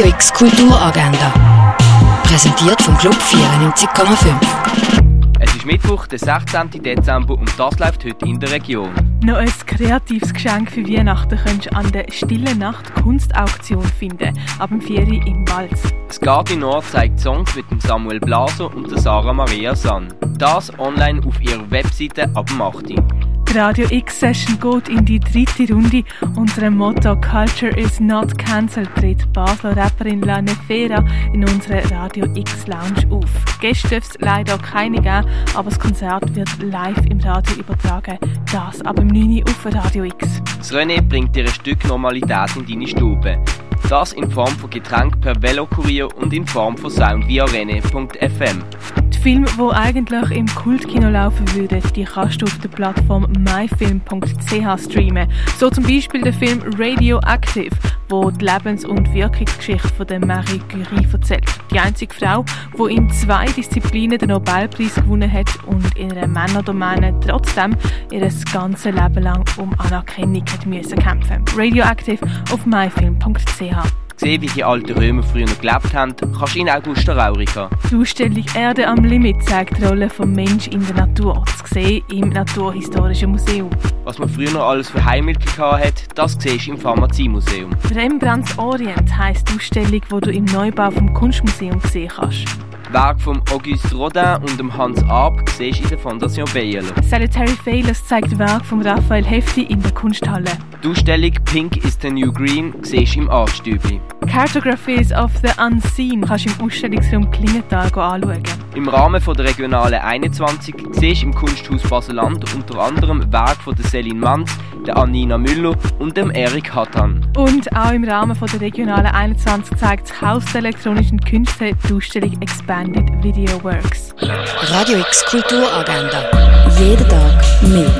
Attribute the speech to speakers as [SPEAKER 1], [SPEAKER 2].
[SPEAKER 1] Radio X Kulturagenda. Präsentiert vom Club 94,5.
[SPEAKER 2] Es ist Mittwoch, der 16. Dezember und das läuft heute in der Region.
[SPEAKER 3] Noch ein kreatives Geschenk für Weihnachten könntest du an der Stille Nacht Kunstauktion finden, ab dem 4. im Balz.
[SPEAKER 2] Das Gardi Nord zeigt Songs mit dem Samuel Blaser und der Sarah Maria San. Das online auf ihrer Webseite ab dem 8.
[SPEAKER 3] Die Radio X Session geht in die dritte Runde. Unser Motto Culture is not cancelled tritt Basler Rapperin La Nefera in unserer Radio X Lounge auf. Gäste dürfen leider keine geben, aber das Konzert wird live im Radio übertragen. Das ab dem 9 Uhr auf Radio X.
[SPEAKER 2] Das René bringt dir ein Stück Normalität in deine Stube. Das in Form von Getränk per Velokurier und in Form von Sound via rene.fm.
[SPEAKER 3] Filme, die eigentlich im Kultkino laufen würden, die kannst du auf der Plattform myfilm.ch streamen. So zum Beispiel der Film Radioactive, wo die Lebens- und Wirkungsgeschichte von der Marie Curie erzählt. Die einzige Frau, die in zwei Disziplinen den Nobelpreis gewonnen hat und in einer Männerdomäne trotzdem ihr ganzes Leben lang um Anerkennung hat müssen kämpfen. Radioactive auf myfilm.ch.
[SPEAKER 2] Sehen, wie die alten Römer früher noch gelebt haben, kannst du in Augusta Raurica.
[SPEAKER 3] Die Ausstellung Erde am Limit zeigt die Rolle des Menschen in der Natur, zu sehen im Naturhistorischen Museum.
[SPEAKER 2] Was man früher noch alles für Heilmittel hat, das siehst du im Pharmaziemuseum.
[SPEAKER 3] Rembrandts Orient heisst die Ausstellung, die du im Neubau vom Kunstmuseum sehen kannst.
[SPEAKER 2] Werk von Auguste Rodin und dem Hans Arp siehst du in der Fondation Bayerlo.
[SPEAKER 3] Salutary Failures zeigt Werk von Raphael Hefti in der Kunsthalle.
[SPEAKER 2] Die Ausstellung Pink is the New Green siehst im Artstübli.
[SPEAKER 3] Cartographies of the Unseen kannst du im Ausstellungsraum Klingenthal anschauen.
[SPEAKER 2] Im Rahmen von der Regionale 21 siehst du im Kunsthaus Baseland unter anderem Werk von der Céline Manz, der Anina Müller und dem Erik Hattan.
[SPEAKER 3] Und auch im Rahmen von der Regionale 21 zeigt das Haus der elektronischen Künste die Ausstellung Expanded Video Works.
[SPEAKER 1] Radio X Kulturagenda. Jeden Tag mehr.